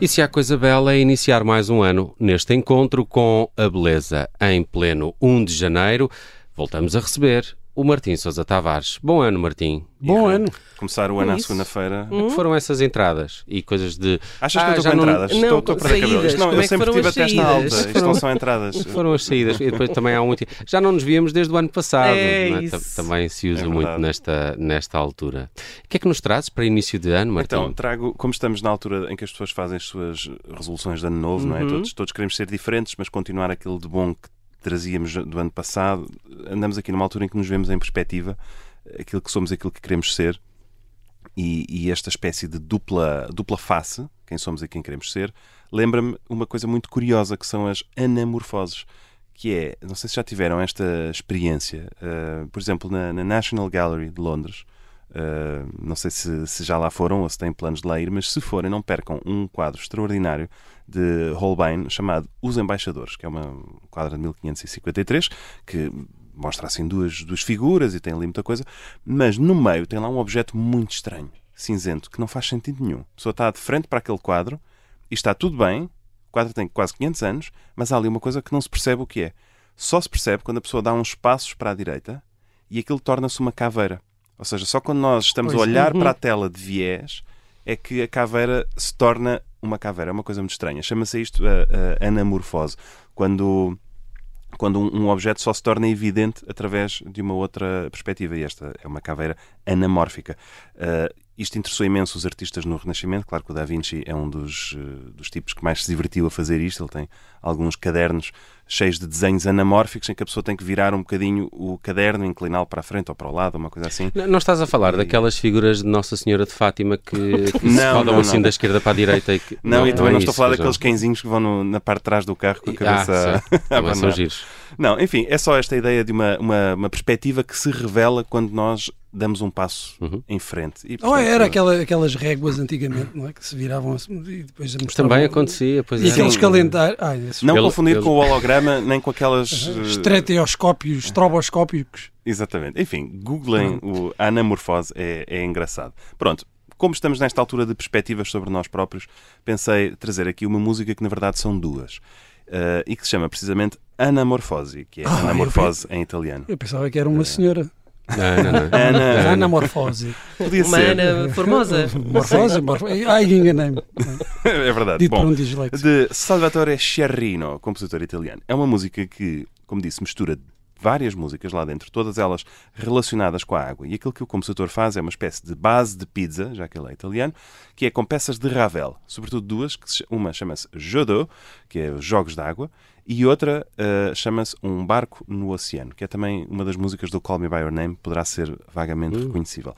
E se há coisa bela é iniciar mais um ano neste encontro com a beleza. Em pleno 1 de janeiro, voltamos a receber o Martim Sousa Tavares. Bom ano, Martim. Bom ano. Começar o ano à segunda-feira. Como é que foram essas entradas e coisas de. Achas que Ah, eu já estou com não- entradas? não, estou, estou para saídas. Não, Como eu é sempre tive a testa alta. Isto não são entradas. Foram as saídas e depois também há muito. Já não nos víamos desde o ano passado. É isso. Ta- Também se usa É muito nesta, nesta altura. O que é que nos trazes para início de ano, Martim? Então, trago, como estamos na altura em que as pessoas fazem as suas resoluções de ano novo, não é? Uhum. Todos, todos queremos ser diferentes, mas continuar aquilo de bom que trazíamos do ano passado. Andamos aqui numa altura em que nos vemos em perspectiva, aquilo que somos, aquilo que queremos ser. E, e esta espécie de dupla, dupla face, quem somos e quem queremos ser, lembra-me uma coisa muito curiosa que são as anamorfoses. Que é, não sei se já tiveram esta experiência, uh, por exemplo, na, na National Gallery de Londres, Uh, não sei se, se já lá foram ou se têm planos de lá ir, mas se forem, não percam um quadro extraordinário de Holbein chamado Os Embaixadores, que é uma um quadro de 1553 que mostra assim duas, duas figuras e tem ali muita coisa, mas no meio tem lá um objeto muito estranho, cinzento, que não faz sentido nenhum. A pessoa está de frente para aquele quadro e está tudo bem, o quadro tem quase 500 anos, mas há ali uma coisa que não se percebe o que é. Só se percebe quando a pessoa dá uns passos para a direita e aquilo torna-se uma caveira. Ou seja, só quando nós estamos Pois a olhar é. para a tela de viés é que a caveira se torna uma caveira. É uma coisa muito estranha. Chama-se isto a, a anamorfose. Quando, quando um, um objeto só se torna evidente através de uma outra perspectiva. E esta é uma caveira anamórfica. Uh, isto interessou imenso os artistas no Renascimento. Claro que o Da Vinci é um dos, uh, dos tipos que mais se divertiu a fazer isto. Ele tem alguns cadernos cheios de desenhos anamórficos em que a pessoa tem que virar um bocadinho o caderno, incliná-lo para a frente ou para o lado, uma coisa assim. Não não estás a falar daquelas figuras de Nossa Senhora de Fátima que, que se Não, rodam não, assim não. da esquerda para a direita? E que... Não, e também é não estou a falar daqueles não. cãezinhos que vão no- na parte de trás do carro com a Ah, cabeça certo. a Também são giros. Não, enfim, é só esta ideia de uma, uma, uma perspectiva que se revela quando nós damos um passo Uhum. em frente. E, portanto, era aquela, aquelas réguas antigamente, não é? Que se viravam assim e depois mostravam- Também acontecia, pois E é. aqueles calendários. Ah, Não Ele- confundir ele- com o holograma nem com aquelas. eh, estereoscópios, estroboscópicos. Exatamente. Enfim, googlem o, a anamorfose, é, é engraçado. Pronto. Como estamos nesta altura de perspectivas sobre nós próprios, pensei trazer aqui uma música que na verdade são duas. eh, e que se chama precisamente Anamorfose, que é eu anamorfose em italiano. Eu pensava que era uma senhora. Não, não, não. Ana, Anamorfose. podia Uma ser. Ana formosa. Morfose, morfose. Ai, enganei-me. é verdade. Dito por Bom, um dislexo. de Salvatore Sciarrino, compositor italiano. É uma música que, como disse, mistura várias músicas lá dentro, todas elas relacionadas com a água. E aquilo que o compositor faz é uma espécie de base de pizza, já que ele é italiano, que é com peças de Ravel, sobretudo duas, que uma chama-se d'eau, que é os Jogos d'Água, e outra eh, chama-se Um Barco no Oceano, que é também uma das músicas do Call Me By Your Name, poderá ser vagamente reconhecível.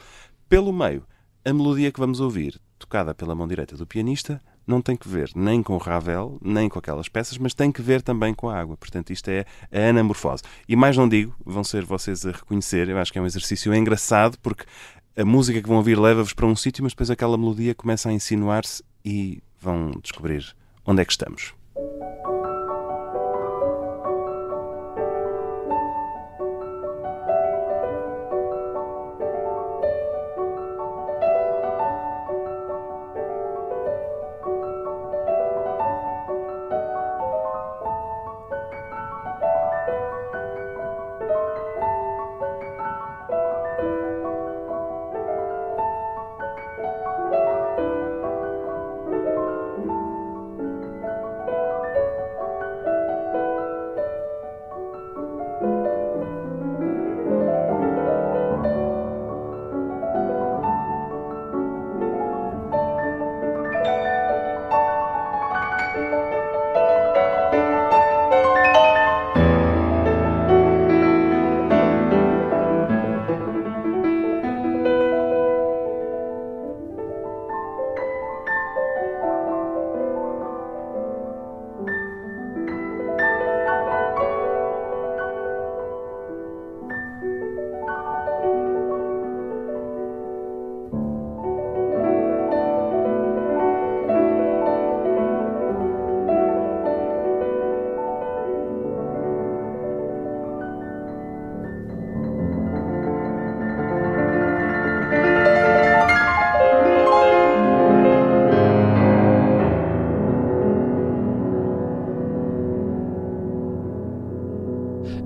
Pelo meio, a melodia que vamos ouvir, tocada pela mão direita do pianista, não tem que ver nem com o Ravel, nem com aquelas peças, mas tem que ver também com a água. Portanto, isto é a anamorfose. E mais não digo, vão ser vocês a reconhecer, eu acho que é um exercício engraçado, porque a música que vão ouvir leva-vos para um sítio, mas depois aquela melodia começa a insinuar-se e vão descobrir onde é que estamos.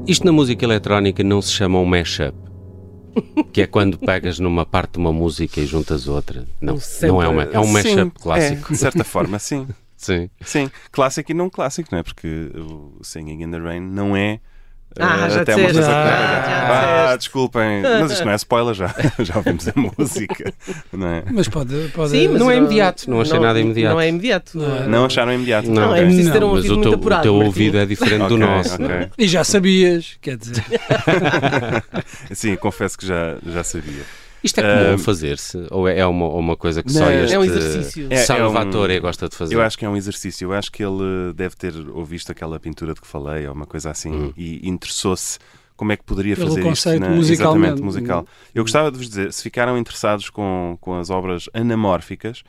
Isto na música eletrónica não se chama um mashup. Que é quando pegas numa parte de uma música e juntas outra. Não, sample. não é, uma, é um Sim, mashup clássico. É, de certa forma, sim. Sim. Sim, clássico e não clássico, não é? Porque o Singing in the Rain não é. Ah, eh, já até disseste. uma Ah, disseste. desculpem, mas isto não é spoiler, já, já ouvimos a música, não é? Mas pode. pode Sim, mas Não é imediato, não achei nada imediato. Não é imediato. Não é. Não acharam imediato? Não, é Ok. preciso ter um Não, Mas ouvido o muito teu, apurado. o teu Martim. ouvido é diferente do Ok, nosso. ok. E já sabias, quer dizer. Sim, confesso que já, já sabia. Isto é comum Ah, fazer-se? Ou é uma, ou uma coisa que só Não, este É um exercício. É- Salvatore um- gosta de fazer? Eu acho que é um exercício. Eu acho que ele deve ter ouvido aquela pintura de que falei, ou uma coisa assim, Hum. e interessou-se como é que poderia Pelo fazer isto conceito na, exatamente musical. Eu gostava de vos dizer, se ficaram interessados com, com as obras anamórficas,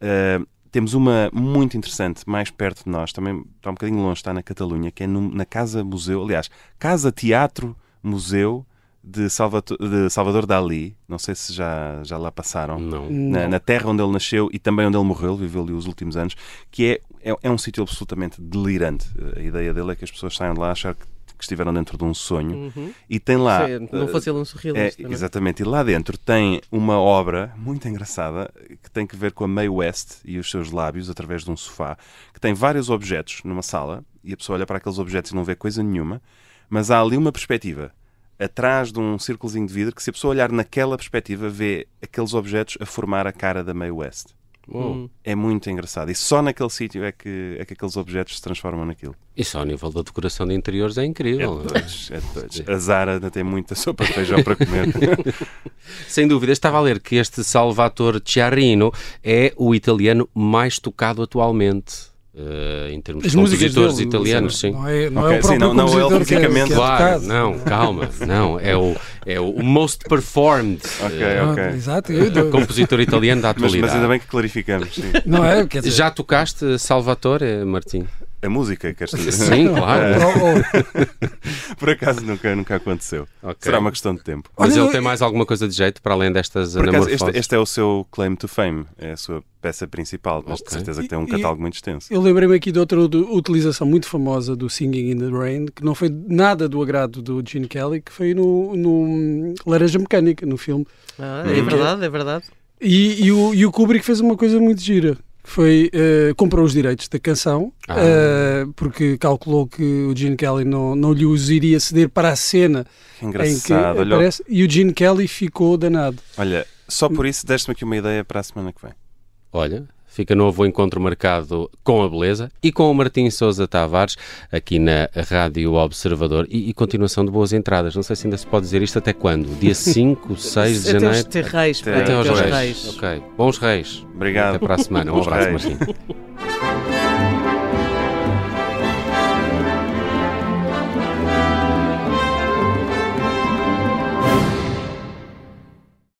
eh, temos uma muito interessante, mais perto de nós, também está um bocadinho longe, está na Catalunha, que é no- na Casa Museu, aliás, Casa Teatro Museu de, Salvato- de Salvador Dali. Não sei se já, já lá passaram Não. na, na terra onde ele nasceu e também onde ele morreu, ele viveu ali os últimos anos, que é, é, é um sítio absolutamente delirante. A ideia dele é que as pessoas saiam de lá a achar que, que estiveram dentro de um sonho Uhum. e tem lá. Sim, não fosse ele um é, surrealista. não é? exatamente, e lá dentro tem uma obra muito engraçada que tem que ver com a Mae West e os seus lábios através de um sofá, que tem vários objetos numa sala e a pessoa olha para aqueles objetos e não vê coisa nenhuma, mas há ali uma perspectiva atrás de um círculozinho de vidro que se a pessoa olhar naquela perspectiva vê aqueles objetos a formar a cara da Mae West. Hum. É muito engraçado. E só naquele sítio é que, é que aqueles objetos se transformam naquilo. E só ao nível da decoração de interiores é É incrível. doidos, é de doidos. A Zara ainda tem muita sopa de feijão para comer. Sem dúvida, estava a ler que este Salvatore Ciarrino é o italiano mais tocado atualmente. Eh, em termos As de compositores dele, italianos, sim. Não é, não Ok, é o sim, próprio não- não ele que é- fisicamente. que é Claro, não, calma, não, é o, é o most performed Ok, eh, Ah, ok. Exato. eu- compositor italiano da Mas, atualidade. mas ainda bem que clarificamos. sim. Não é? Quer dizer, Já tocaste Salvatore, Martim? A música, queres dizer? Sim, claro. ou- ou- Por acaso nunca, nunca aconteceu. Ok. Será uma questão de tempo. Mas ele tem mais alguma coisa de jeito para além destas Por acaso, anamorfoses? este, este é o seu claim to fame, é a sua peça principal, mas de Ok. certeza que tem um E- catálogo muito extenso. Eu lembrei-me aqui de outra utilização muito famosa do Singing in the Rain, que não foi nada do agrado do Gene Kelly, que foi no, no Laranja Mecânica, no filme. Ah, é verdade, é verdade. E, e o, e o Kubrick fez uma coisa muito gira. Foi, eh, comprou os direitos da canção, Ah. eh, porque calculou que o Gene Kelly não, não lhe os iria ceder para a cena Que em que engraçado. Olha, aparece, e o Gene Kelly ficou danado. olha, só por isso deste-me aqui uma ideia para a semana que vem. Olha, fica novo encontro marcado com a beleza e com o Martim Sousa Tavares aqui na Rádio Observador e, e continuação de boas entradas. Não sei se ainda se pode dizer isto até quando? Dia 5, 6 de Até janeiro? os ter reis, Até Até aos reis. reis. Ok. Bons reis. Obrigado. Até para a semana. Um abraço. Martim.